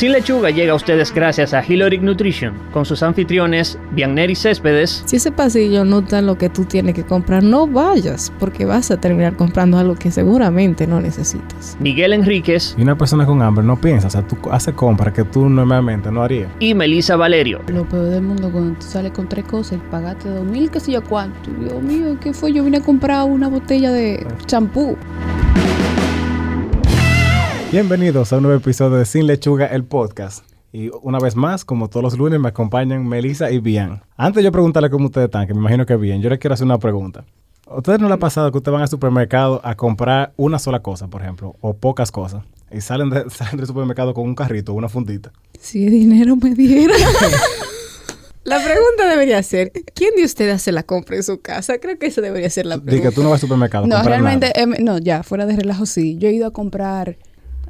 Sin Lechuga llega a ustedes gracias a Hiloric Nutrition, con sus anfitriones Bianner y Céspedes. Si ese pasillo no está en lo que tú tienes que comprar, no vayas, porque vas a terminar comprando algo que seguramente no necesitas. Miguel Enríquez. Y una persona con hambre no piensa, o sea, tú haces compras que tú normalmente no harías. Y Melissa Valerio. Lo peor del mundo cuando tú sales con tres cosas y pagaste dos mil, qué sé yo cuánto. Dios mío, ¿qué fue? Yo vine a comprar una botella de champú. Bienvenidos a un nuevo episodio de Sin Lechuga, el podcast. Y una vez más, como todos los lunes, me acompañan Melissa y Bian. Antes de yo preguntarle cómo ustedes están, que me imagino que bien, yo les quiero hacer una pregunta. ¿A ustedes no les ha pasado que ustedes van al supermercado a comprar una sola cosa, por ejemplo, o pocas cosas, y salen, de- salen del supermercado con un carrito, una fundita? Si dinero me diera. La pregunta debería ser, ¿quién de ustedes hace la compra en su casa? Creo que esa debería ser la pregunta. que tú no vas al supermercado No, realmente, em, no, ya, fuera de relajo, sí. Yo he ido a comprar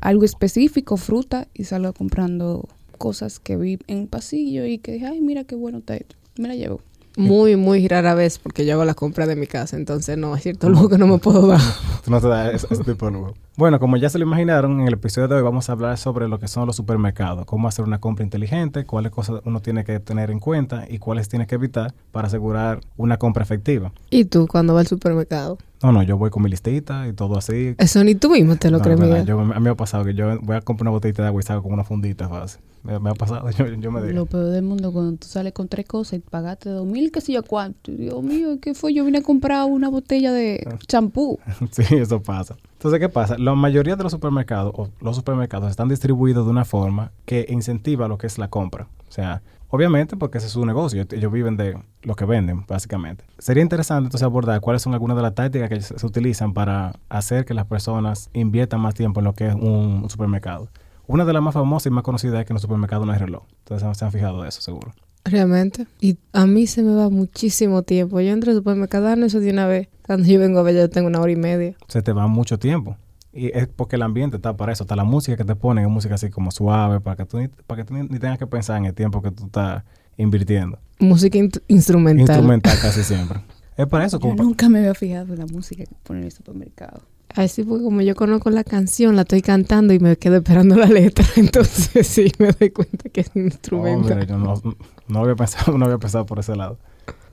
algo específico, fruta, y salgo comprando cosas que vi en pasillo y que dije, ay, mira qué bueno está esto. Me la llevo. Muy, muy rara vez, porque yo hago la compra de mi casa, entonces no, es cierto lujo que no me puedo dar. Tú no te das ese, ese tipo de lujo. Bueno, como ya se lo imaginaron, en el episodio de hoy vamos a hablar sobre lo que son los supermercados, cómo hacer una compra inteligente, cuáles cosas uno tiene que tener en cuenta y cuáles tiene que evitar para asegurar una compra efectiva. ¿Y tú cuando vas al supermercado? No, no, yo voy con mi listita y todo así. Eso ni tú mismo te lo No, crees, Miguel. yo- a mí me ha pasado que yo voy a comprar una botellita de agua y salgo con una fundita fácil. Me, me ha pasado, yo, yo me digo. Lo peor del mundo cuando tú sales con tres cosas y pagaste dos mil, qué sé yo cuánto. Dios mío, ¿qué fue? Yo vine a comprar una botella de champú. Sí, eso pasa. Entonces, ¿qué pasa? La mayoría de los supermercados, o los supermercados, están distribuidos de una forma que incentiva lo que es la compra. O sea, obviamente porque ese es su negocio, ellos viven de lo que venden, básicamente. Sería interesante entonces abordar cuáles son algunas de las tácticas que se utilizan para hacer que las personas inviertan más tiempo en lo que es un, supermercado. Una de las más famosas y más conocidas es que en los supermercados no hay reloj. Entonces, se han fijado de eso, seguro. Realmente. Y a mí se me va muchísimo tiempo. Yo entro al supermercado, no eso de una vez. Cuando yo vengo a ver, yo tengo una hora y media. se te va mucho tiempo. Y es porque el ambiente está para eso. Está la música que te ponen, es música así como suave, para que tú ni, para que tú ni, ni tengas que pensar en el tiempo que tú estás invirtiendo. Música instrumental. Instrumental casi siempre. Es para eso. Yo Como pa- nunca me había fijado en la música que ponen en el supermercado. Así porque como yo conozco la canción, la estoy cantando y me quedo esperando la letra. Entonces sí, me doy cuenta que es Oh, instrumental. mira, yo no, no había pensado, no había pensado por ese lado.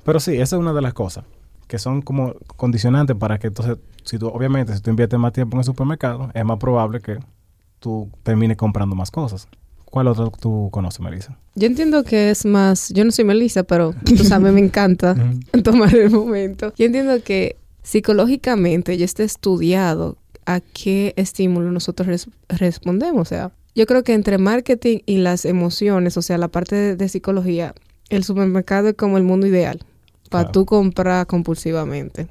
Pero sí, esa es una de las cosas que son como condicionantes para que entonces, si tú, obviamente, si tú inviertes más tiempo en el supermercado, es más probable que tú termines comprando más cosas. ¿Cuál otro tú conoces, Melissa? Yo entiendo que es más, yo no soy Melissa, pero tú sabes, me encanta tomar el momento. Yo entiendo que psicológicamente ya está estudiado a qué estímulo nosotros res- respondemos. O sea, yo creo que entre marketing y las emociones, o sea, la parte de, de psicología, el supermercado es como el mundo ideal para Claro. tú comprar compulsivamente.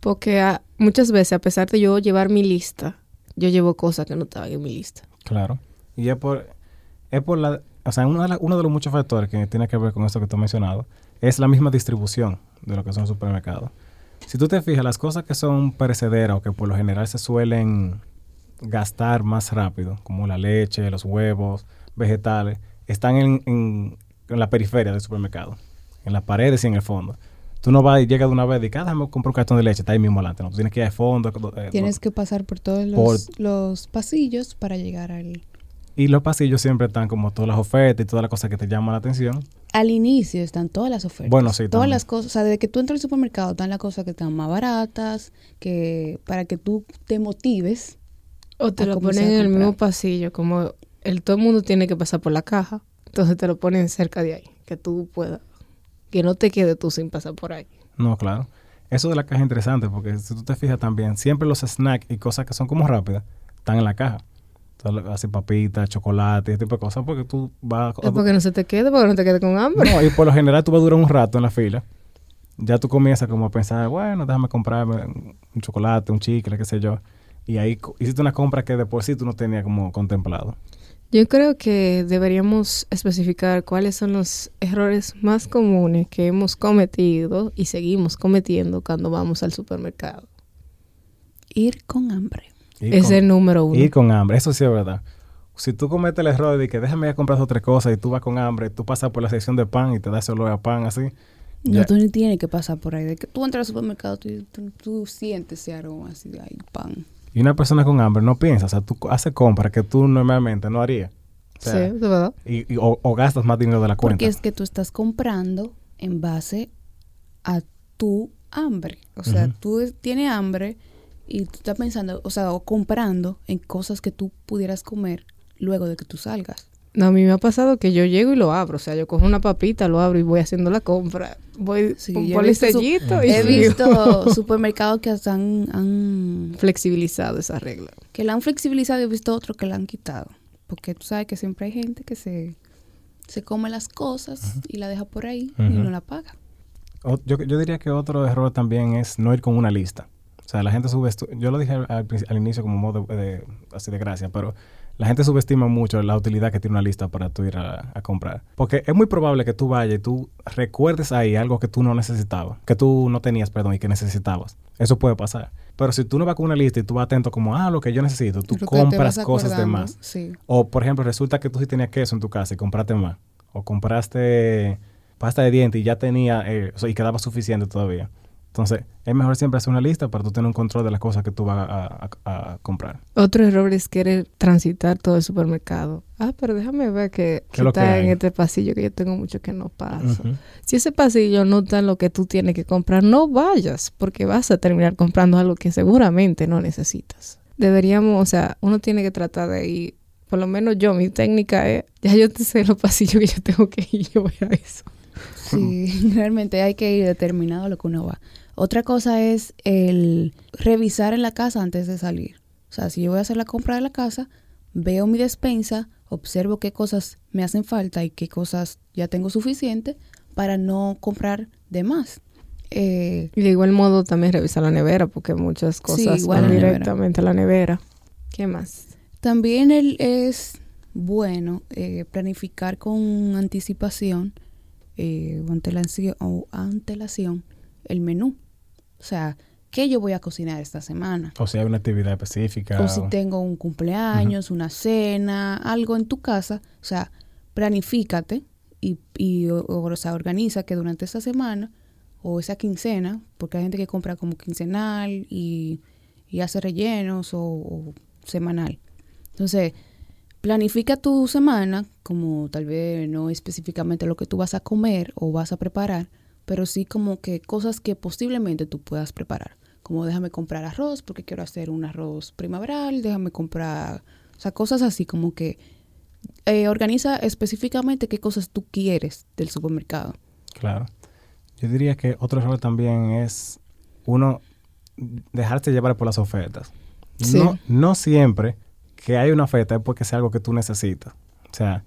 Porque muchas veces, a pesar de yo llevar mi lista, yo llevo cosas que no estaban en mi lista. Claro. Y es por, es por la, o sea, uno de, la- uno de los muchos factores que tiene que ver con esto que tú has mencionado es la misma distribución de lo que son supermercados. Si tú te fijas, las cosas que son perecederas o que por lo general se suelen gastar más rápido, como la leche, los huevos, vegetales, están en, en- en la periferia del supermercado, en las paredes y en el fondo. Tú no vas y llegas de una vez y dices, ah, déjame comprar un cartón de leche, está ahí mismo adelante. No, tú tienes que ir al fondo. eh, Tienes que pasar por todos los, Por- los pasillos para llegar al... Y los pasillos siempre están como todas las ofertas y todas las cosas que te llaman la atención. Al inicio están todas las ofertas. Bueno, sí, Todas también. las cosas, o sea, desde que tú entras al supermercado están las cosas que están más baratas, que para que tú te motives. O te lo ponen en el mismo pasillo, como el todo el mundo tiene que pasar por la caja, entonces te lo ponen cerca de ahí, que tú puedas, que no te quedes tú sin pasar por ahí. No, claro. Eso de la caja es interesante porque si tú te fijas también, siempre los snacks y cosas que son como rápidas están en la caja. Entonces, así papitas, chocolate, ese tipo de cosas, porque tú vas a... Es porque no se te quede, porque no te quede con hambre. No, y por lo general tú vas a durar un rato en la fila. Ya tú comienzas como a pensar, bueno, déjame comprarme un chocolate, un chicle, qué sé yo. Y ahí hiciste una compra que de por sí tú no tenías como contemplado. Yo creo que deberíamos especificar cuáles son los errores más comunes que hemos cometido y seguimos cometiendo cuando vamos al supermercado. Ir con hambre. Ir Es con- el número uno. Ir con hambre, eso sí es verdad. Si tú cometes el error de que déjame ir a comprar otras cosas y tú vas con hambre, tú pasas por la sección de pan y te das ese olor a pan así. No, Ya. tú ni tienes que pasar por ahí. De que tú entras al supermercado, tú, tú- tú sientes ese aroma así de ahí, pan. Y una persona con hambre no piensa, o sea, tú haces compras que tú normalmente no harías. O sea, sí, de verdad. y, y- o, o gastas más dinero de la cuenta. Porque es que tú estás comprando en base a tu hambre. O sea, tú es- tienes hambre y tú estás pensando, o sea, o comprando en cosas que tú pudieras comer luego de que tú salgas. No, a mí me ha pasado que yo llego y lo abro. O sea, yo cojo una papita, lo abro y voy haciendo la compra. Voy Sí, sellito y He sigo. visto supermercados que hasta han, han- flexibilizado esa regla. que la han flexibilizado y he visto otros que la han quitado. Porque tú sabes que siempre hay gente que se, se come las cosas y la deja por ahí y no la paga. O- yo, yo diría que otro error también es no ir con una lista. O sea, la gente subestima, yo lo dije al, al inicio como modo de, de- así de gracia, pero la gente subestima mucho la utilidad que tiene una lista para tú ir a, a comprar. Porque es muy probable que tú vayas y tú recuerdes ahí algo que tú no necesitabas, que tú no tenías, perdón, y que necesitabas. Eso puede pasar. Pero si tú no vas con una lista y tú vas atento como, ah, lo que yo necesito, tú compras cosas de más. Sí. O, por ejemplo, resulta que tú sí tenías queso en tu casa y compraste más. O compraste pasta de dientes y ya tenía, eh, y quedaba suficiente todavía. Entonces, es mejor siempre hacer una lista para tú tener un control de las cosas que tú vas a, a- a comprar. Otro error es querer transitar todo el supermercado. Ah, pero déjame ver que, ¿Qué es lo que está en este pasillo que yo tengo mucho que no paso. Si ese pasillo no está en lo que tú tienes que comprar, no vayas, porque vas a terminar comprando algo que seguramente no necesitas. Deberíamos, o sea, uno tiene que tratar de ir, por lo menos yo, mi técnica es, ya yo te sé los pasillos que yo tengo que ir, yo voy a eso. Sí, realmente hay que ir determinado a lo que uno va. Otra cosa es el revisar en la casa antes de salir. O sea, si yo voy a hacer la compra de la casa, veo mi despensa, observo qué cosas me hacen falta y qué cosas ya tengo suficiente para no comprar de más. Eh, Y de igual modo también revisar la nevera, porque muchas cosas van la directamente a la nevera. ¿Qué más? También el- es bueno eh, planificar con anticipación eh, o, antelación, o antelación el menú. O sea, ¿qué yo voy a cocinar esta semana? O si hay una actividad específica. O si tengo un cumpleaños, una cena, algo en tu casa. O sea, planifícate y, y o, o sea, organiza que durante esa semana o esa quincena, porque hay gente que compra como quincenal y, y hace rellenos o, o semanal. Entonces, planifica tu semana, como tal vez no específicamente lo que tú vas a comer o vas a preparar, pero sí como que cosas que posiblemente tú puedas preparar. Como déjame comprar arroz porque quiero hacer un arroz primaveral, déjame comprar, o sea, cosas así como que eh, organiza específicamente qué cosas tú quieres del supermercado. Claro. Yo diría que otro error también es uno dejarse llevar por las ofertas. Sí. No, no siempre que hay una oferta es porque sea algo que tú necesitas. O sea,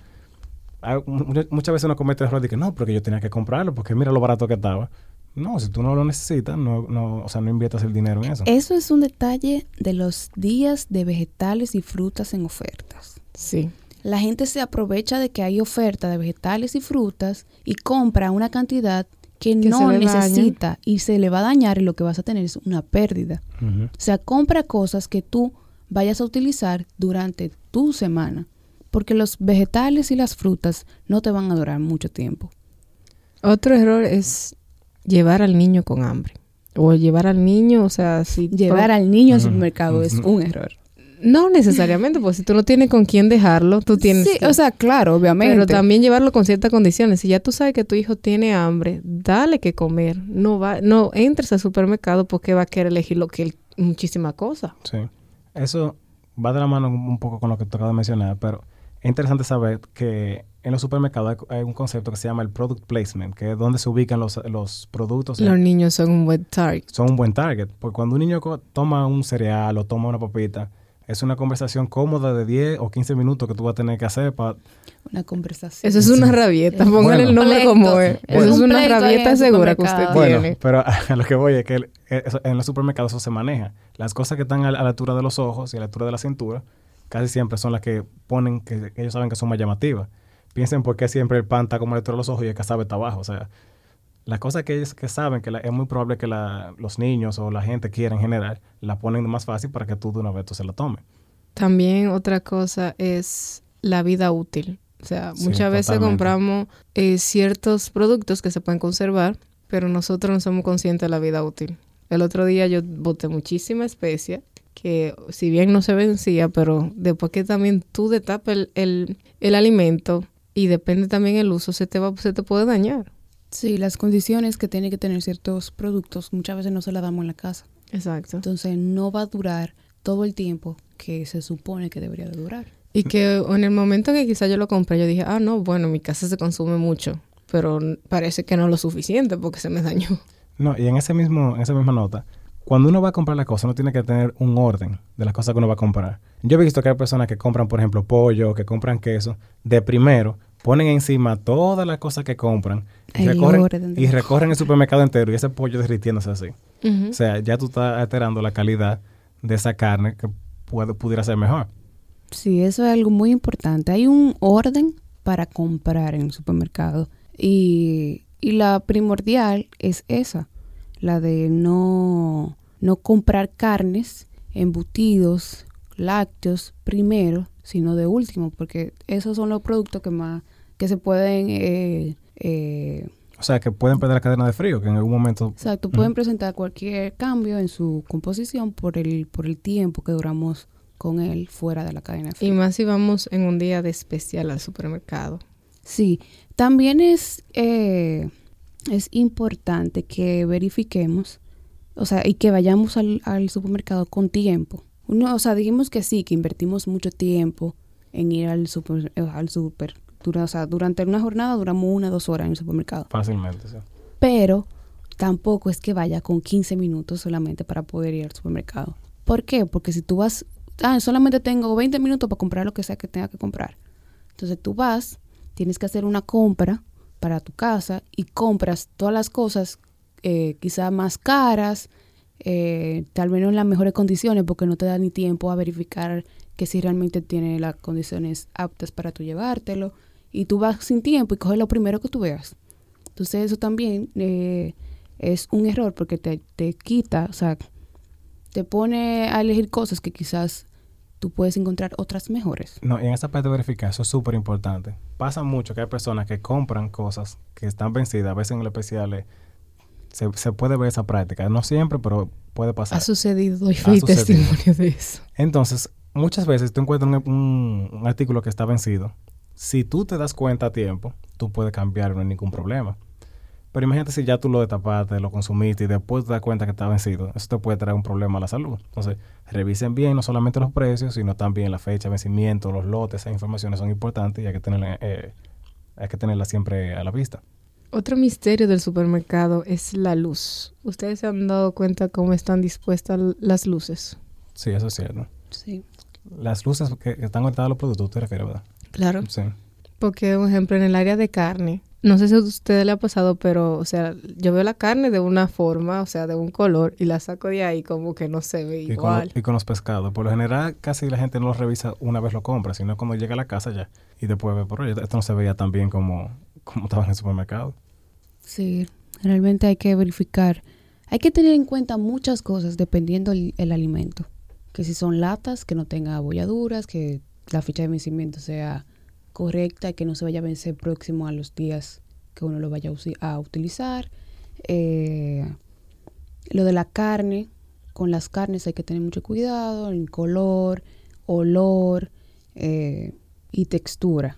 hay- muchas veces uno comete el error de que no, porque yo tenía que comprarlo, porque mira lo barato que estaba. No, si tú no lo necesitas, no, no, o sea, no inviertas el dinero en eso. Eso es un detalle de los días de vegetales y frutas en ofertas. Sí. La gente se aprovecha de que hay oferta de vegetales y frutas y compra una cantidad que, Que no daña. necesita y se le va a dañar y lo que vas a tener es una pérdida. O sea, compra cosas que tú vayas a utilizar durante tu semana, porque los vegetales y las frutas no te van a durar mucho tiempo. Otro error es llevar al niño con hambre. O llevar al niño, o sea, si... Llevar al niño al supermercado es un error. No necesariamente, pues si tú no tienes con quién dejarlo, tú tienes Sí, que- o sea, claro, obviamente. Pero también llevarlo con ciertas condiciones. Si ya tú sabes que tu hijo tiene hambre, dale que comer. No va, no entres al supermercado porque va a querer elegir lo que él, muchísimas cosas. Sí. Eso va de la mano un poco con lo que tú acabas de mencionar, pero es interesante saber que en los supermercados hay, hay un concepto que se llama el product placement, que es donde se ubican los, los productos. Los niños son un buen target. son un buen target. Porque cuando un niño toma un cereal o toma una papita, es una conversación cómoda de 10 o 15 minutos que tú vas a tener que hacer para... Una conversación. Eso es una rabieta. Póngale bueno. el nombre Pleito. como es. Bueno. Eso es Un una rabieta segura que usted. Bueno, tiene. pero a lo que voy es que el- eso- en los supermercados eso se maneja. Las cosas que están a la, a la altura de los ojos y a la altura de la cintura, casi siempre son las que ponen, que, que ellos saben que son más llamativas. Piensen por qué siempre el pan está como a la altura de los ojos y el cazabe está abajo. O sea, las cosas que ellos que saben que la- es muy probable que la- los niños o la gente quiera en general, la ponen más fácil para que tú de una vez tú se la tomes. También otra cosa es la vida útil. O sea, Sí, muchas veces totalmente. compramos eh, ciertos productos que se pueden conservar, pero nosotros no somos conscientes de la vida útil. El otro día yo boté muchísima especia que si bien no se vencía, pero después que también tú destapas el, el, el alimento y depende también el uso, se te, va, se te puede dañar. Sí, las condiciones que tienen que tener ciertos productos muchas veces no se las damos en la casa. Exacto. Entonces no va a durar todo el tiempo que se supone que debería de durar. Y que en el momento que quizá yo lo compré, yo dije, ah, no, bueno, en mi casa se consume mucho, pero parece que no lo suficiente porque se me dañó. No, y en ese mismo, en esa misma nota, cuando uno va a comprar la cosa, uno tiene que tener un orden de las cosas que uno va a comprar. Yo he visto que hay personas que compran, por ejemplo, pollo, que compran queso, de primero, ponen encima todas las cosas que compran y, recorren, y recorren el supermercado entero y ese pollo derritiéndose así. O sea, ya tú estás alterando la calidad de esa carne que puede, pudiera ser mejor. Sí, eso es algo muy importante. Hay un orden para comprar en el supermercado y, y la primordial es esa, la de no, no comprar carnes, embutidos, lácteos primero, sino de último, porque esos son los productos que más que se pueden eh, eh, O sea, que pueden perder la cadena de frío, que en algún momento... Exacto, pueden presentar cualquier cambio en su composición por el, por el tiempo que duramos con él fuera de la cadena de Y frío. más si vamos en un día de especial al supermercado. Sí, también es, eh, es importante que verifiquemos, o sea, y que vayamos al, al supermercado con tiempo. Uno, o sea, dijimos que sí, que invertimos mucho tiempo en ir al super, eh, al super. Dura- o sea, durante una jornada duramos una o dos horas en el supermercado. Fácilmente, sí. pero tampoco es que vaya con 15 minutos solamente para poder ir al supermercado. ¿Por qué? Porque si tú vas, ah, solamente tengo 20 minutos para comprar lo que sea que tenga que comprar. Entonces tú vas, tienes que hacer una compra para tu casa y compras todas las cosas eh, quizá más caras, eh, tal vez no en las mejores condiciones porque no te da ni tiempo a verificar que si realmente tiene las condiciones aptas para tú llevártelo. Y tú vas sin tiempo y coges lo primero que tú veas. Entonces eso también eh, es un error porque te, te quita, o sea, te pone a elegir cosas que quizás tú puedes encontrar otras mejores. No, y en esa parte de verificar, eso es súper importante. Pasa mucho que hay personas que compran cosas que están vencidas, a veces en los especiales se, se puede ver esa práctica. No siempre, pero puede pasar. Ha sucedido, doy fe y testimonio de eso. Entonces, muchas veces tú encuentras un, un- un artículo que está vencido. Si tú te das cuenta a tiempo, tú puedes cambiarlo, no hay ningún problema. Pero imagínate si ya tú lo destapaste, lo consumiste y después te das cuenta que está vencido. Eso te puede traer un problema a la salud. Entonces, revisen bien no solamente los precios, sino también la fecha de vencimiento, los lotes, esas informaciones son importantes y hay que tenerla, eh, hay que tenerla siempre a la vista. Otro misterio del supermercado es la luz. ¿Ustedes se han dado cuenta cómo están dispuestas las luces? Sí, eso es cierto. Sí. Las luces que que están conectadas a los productos, ¿te refieres, verdad? Claro. Sí. Porque, por ejemplo, en el área de carne, no sé si a ustedes le ha pasado, pero, o sea, yo veo la carne de una forma, o sea, de un color, y la saco de ahí como que no se ve Y con, igual. y con los pescados. Por lo general, casi la gente no los revisa una vez lo compra, sino cuando llega a la casa ya. Y después ve, por esto no se veía tan bien como, como estaba en el supermercado. Sí, realmente hay que verificar. Hay que tener en cuenta muchas cosas dependiendo el, el alimento. Que si son latas, que no tenga abolladuras, que la fecha de vencimiento sea correcta y que no se vaya a vencer próximo a los días que uno lo vaya a, utilizar. Eh, lo de la carne, con las carnes hay que tener mucho cuidado, el color, olor eh, y textura.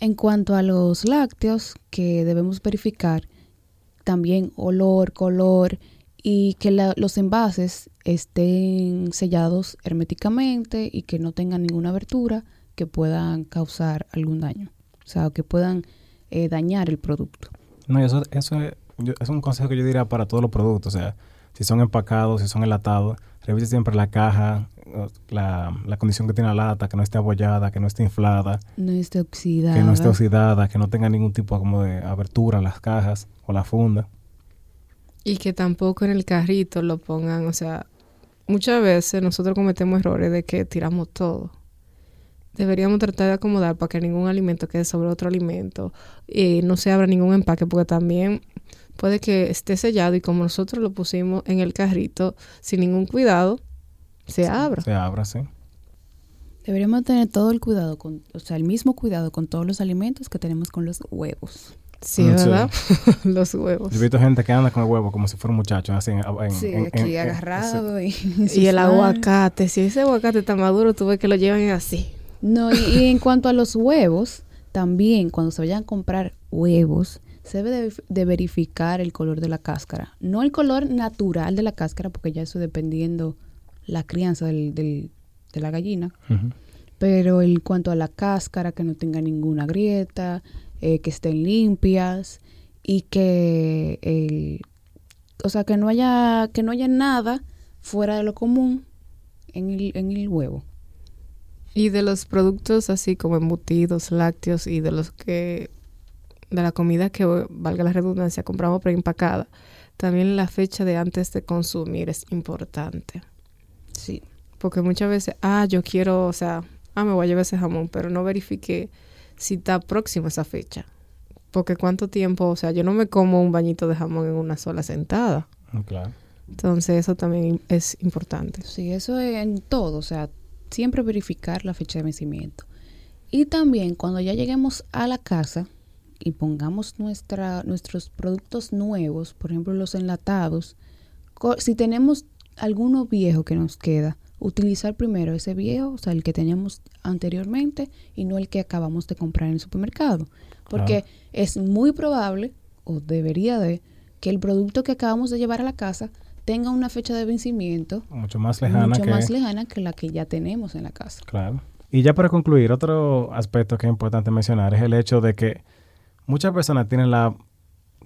En cuanto a los lácteos, que debemos verificar también olor, color y que la- los envases estén sellados herméticamente y que no tengan ninguna abertura que puedan causar algún daño. O sea, que puedan eh, dañar el producto. No, eso, eso es, yo- es un consejo que yo diría para todos los productos. O sea, si son empacados, si son enlatados, revise siempre la caja, la, la condición que tiene la lata, que no esté abollada, que no esté inflada, No esté oxidada. que no esté oxidada, que no tenga ningún tipo como de abertura en las cajas o la funda. Y que tampoco en el carrito lo pongan, o sea, muchas veces nosotros cometemos errores de que tiramos todo. Deberíamos tratar de acomodar para que ningún alimento quede sobre otro alimento y no se abra ningún empaque, porque también puede que esté sellado y como nosotros lo pusimos en el carrito sin ningún cuidado, se abra. Se abra, sí. Deberíamos tener todo el cuidado, con, o sea, el mismo cuidado con todos los alimentos que tenemos con los huevos. Sí, Mm, sí. ¿verdad? Los huevos. Yo he visto gente que anda con el huevo como si fuera un muchacho, así en, en- Sí, en- aquí en- agarrado. Y, Y el aguacate, si ese aguacate está maduro, tú ves que lo llevan así. No, y, y en cuanto a los huevos, también cuando se vayan a comprar huevos, se debe de, de verificar el color de la cáscara. No el color natural de la cáscara, porque ya eso dependiendo la crianza del, del- de la gallina. Pero en cuanto a la cáscara, que no tenga ninguna grieta, eh, que estén limpias y que el, o sea, que no haya, que no haya nada fuera de lo común en el, en el huevo. Y de los productos así como embutidos, lácteos y de los que, de la comida que, valga la redundancia, compramos preempacada, también la fecha de antes de consumir es importante. Sí. Porque muchas veces, ah, yo quiero, o sea, ah, me voy a llevar ese jamón, pero no verifique si está próximo esa fecha. Porque cuánto tiempo, o sea, yo no me como un bañito de jamón en una sola sentada. Claro. Entonces eso también es importante. Sí, eso es en todo, o sea, siempre verificar la fecha de vencimiento. Y también cuando ya lleguemos a la casa y pongamos nuestra, nuestros productos nuevos, por ejemplo los enlatados, si tenemos alguno viejo que nos queda, utilizar primero ese viejo, o sea, el que teníamos anteriormente y no el que acabamos de comprar en el supermercado. Porque es muy probable, o debería de, que el producto que acabamos de llevar a la casa tenga una fecha de vencimiento Mucho más lejana mucho que... más lejana que la que ya tenemos en la casa. Claro. Y ya para concluir, otro aspecto que es importante mencionar es el hecho de que muchas personas tienen la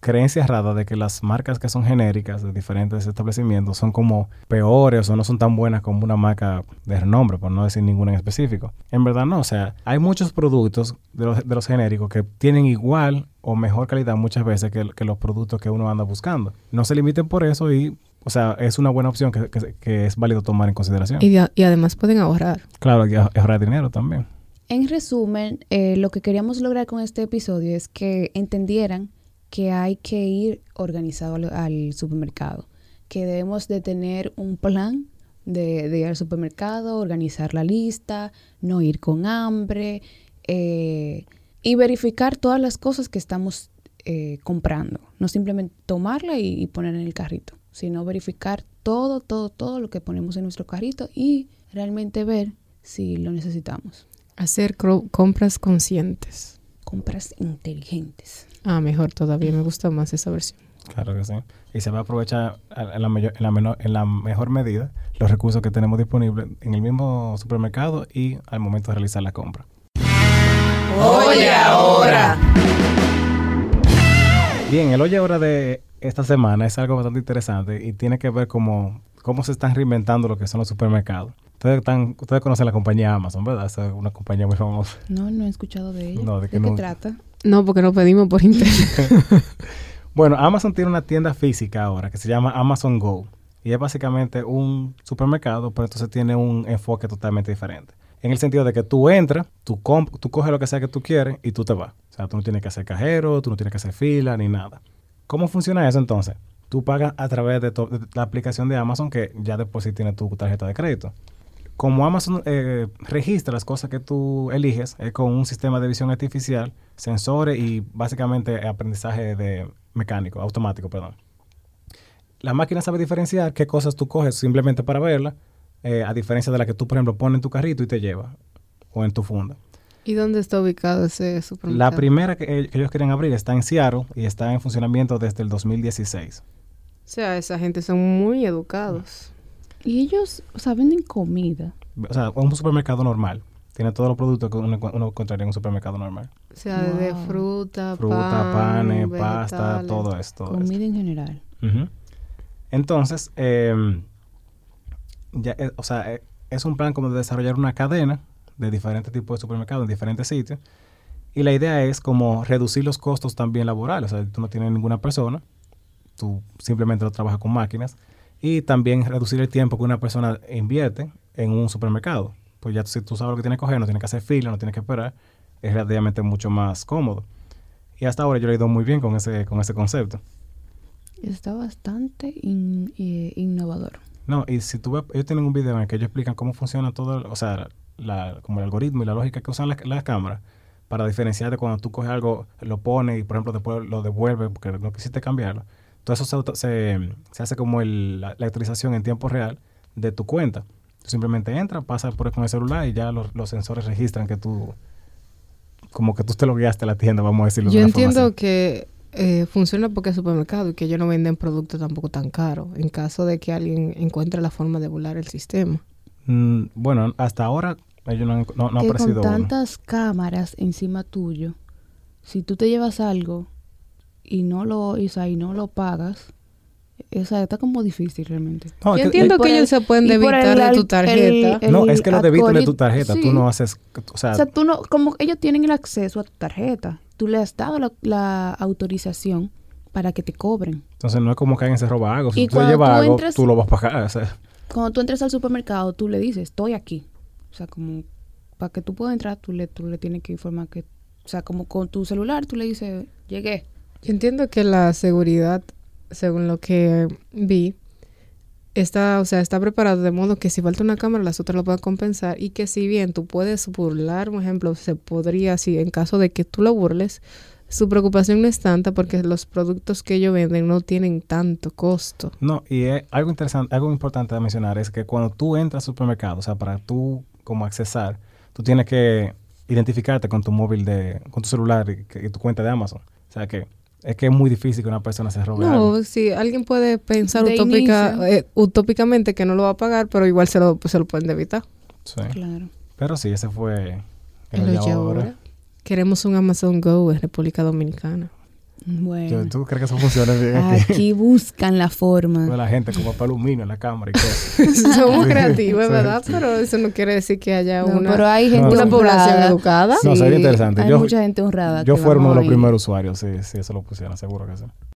creencia errada de que las marcas que son genéricas de diferentes establecimientos son como peores o no son tan buenas como una marca de renombre, por no decir ninguna en específico. En verdad no, o sea, hay muchos productos de los, de los genéricos que tienen igual o mejor calidad muchas veces que, que los productos que uno anda buscando. No se limiten por eso y, o sea, es una buena opción que, que- que es válido tomar en consideración. Y, de- y además pueden ahorrar. Claro, y ah- ahorrar dinero también. En resumen, eh, lo que queríamos lograr con este episodio es que entendieran que hay que ir organizado al, supermercado, que debemos de tener un plan de, de ir al supermercado, organizar la lista, no ir con hambre eh, y verificar todas las cosas que estamos eh, comprando, no simplemente tomarla y, y poner en el carrito, sino verificar todo, todo, todo lo que ponemos en nuestro carrito y realmente ver si lo necesitamos. Hacer compras conscientes. Compras inteligentes. Ah, mejor todavía. Me gusta más esa versión. Claro que sí. Y se va a aprovechar en la, mayor- en la, menor- en la mejor medida los recursos que tenemos disponibles en el mismo supermercado y al momento de realizar la compra. Oye, ahora. Bien, el Oye Ahora de esta semana es algo bastante interesante y tiene que ver cómo, cómo se están reinventando lo que son los supermercados. Ustedes, están, ustedes conocen la compañía Amazon, ¿verdad? Es una compañía muy famosa. No, no he escuchado de ella. No, de qué no. trata? No, porque no pedimos por internet. Bueno, Amazon tiene una tienda física ahora que se llama Amazon Go. Y es básicamente un supermercado, pero entonces tiene un enfoque totalmente diferente. En el sentido de que tú entras, tú, tú coges lo que sea que tú quieres y tú te vas. O sea, tú no tienes que hacer cajero, tú no tienes que hacer fila ni nada. ¿Cómo funciona eso entonces? Tú pagas a través de, de la aplicación de Amazon que ya de por sí tiene tu tarjeta de crédito. Como Amazon eh, registra las cosas que tú eliges, es con un sistema de visión artificial, sensores y básicamente aprendizaje de mecánico, automático, perdón. La máquina sabe diferenciar qué cosas tú coges simplemente para verla, eh, a diferencia de la que tú, por ejemplo, pones en tu carrito y te lleva, o en tu funda. ¿Y dónde está ubicado ese supermercado? La primera que, eh, que ellos quieren abrir está en Seattle y está en funcionamiento desde el 2016. O sea, esa gente son muy educados. Y ellos, o sea, venden comida. O sea, un supermercado normal. Tiene todos los productos que uno, uno encontraría en un supermercado normal. O sea, de fruta, Fruta, pan, panes, pasta, todo esto. todo esto. comida en general. Entonces, eh, ya, eh, o sea, eh, es un plan como de desarrollar una cadena de diferentes tipos de supermercados en diferentes sitios. Y la idea es como reducir los costos también laborales. O sea, tú no tienes ninguna persona, tú simplemente lo trabajas con máquinas. Y también reducir el tiempo que una persona invierte en un supermercado. Pues ya si tú sabes lo que tienes que coger, no tienes que hacer fila, no tienes que esperar, es relativamente mucho más cómodo. Y hasta ahora yo le he ido muy bien con ese, con ese concepto. Está bastante in- eh, innovador. No, y si tú ves, ellos tienen un video en el que ellos explican cómo funciona todo, o sea, la, como el algoritmo y la lógica que usan las, las cámaras para diferenciar de cuando tú coges algo, lo pones y, por ejemplo, después lo devuelves porque no quisiste cambiarlo. Todo eso se, auto- se, se hace como el- la, la actualización en tiempo real de tu cuenta. Tú simplemente entras, pasas por con el celular y ya los, los sensores registran que tú, como que tú te lo guiaste a la tienda, vamos a decirlo. de Yo una forma entiendo así. que eh, funciona porque es supermercado y que ellos no venden productos tampoco tan caros en caso de que alguien encuentre la forma de volar el sistema. Mm, bueno, hasta ahora ellos no han, no, no ha que con aparecido uno. tantas cámaras encima tuyo, si tú te llevas algo y no lo, o sea, y no lo pagas, o sea, está como difícil realmente. No, Yo es que- entiendo que el- ellos se pueden debitar el de tu tarjeta. el- no, es que lo debitan de tu tarjeta. sí. Tú no haces, o sea, O sea, tú no, como ellos tienen el acceso a tu tarjeta, tú le has dado la, la autorización para que te cobren. entonces no es como que alguien se roba algo. Si Y tú llevas tú algo, entres- tú lo vas a pagar. O sea, Cuando tú entres al supermercado, tú le dices, estoy aquí. O sea, como para que tú puedas entrar, tú le, tú le tienes que informar que, o sea, como con tu celular, tú le dices, llegué. Yo entiendo que la seguridad, según lo que vi, está, o sea, está preparado de modo que si falta una cámara, las otras lo puedan compensar y que si bien tú puedes burlar, por ejemplo, se podría, si en caso de que tú lo burles, su preocupación no es tanta porque los productos que ellos venden no tienen tanto costo. no, y es algo interesante, algo importante de mencionar es que cuando tú entras al supermercado, o sea, para tú como accesar, tú tienes que identificarte con tu móvil de, con tu celular y, y tu cuenta de Amazon. O sea que es que es muy difícil que una persona se robe algo. No, si alguien puede pensar utópica, eh, utópicamente que no lo va a pagar, pero igual se lo, pues, se lo pueden evitar. Sí. Claro. Pero sí, ese fue el El ahora. Queremos un Amazon Go en República Dominicana. Bueno. ¿Tú crees que eso funciona bien aquí? Aquí buscan la forma. la gente como para aluminio en la cámara y cosas. Somos creativos, ¿verdad? sí. Pero eso no quiere decir que haya No, una, pero hay gente una población honrada. educada. No, sería interesante. Hay Yo- mucha gente honrada. Yo fuera uno de los primeros usuarios, sí, sí, eso lo pusieron, seguro que sí.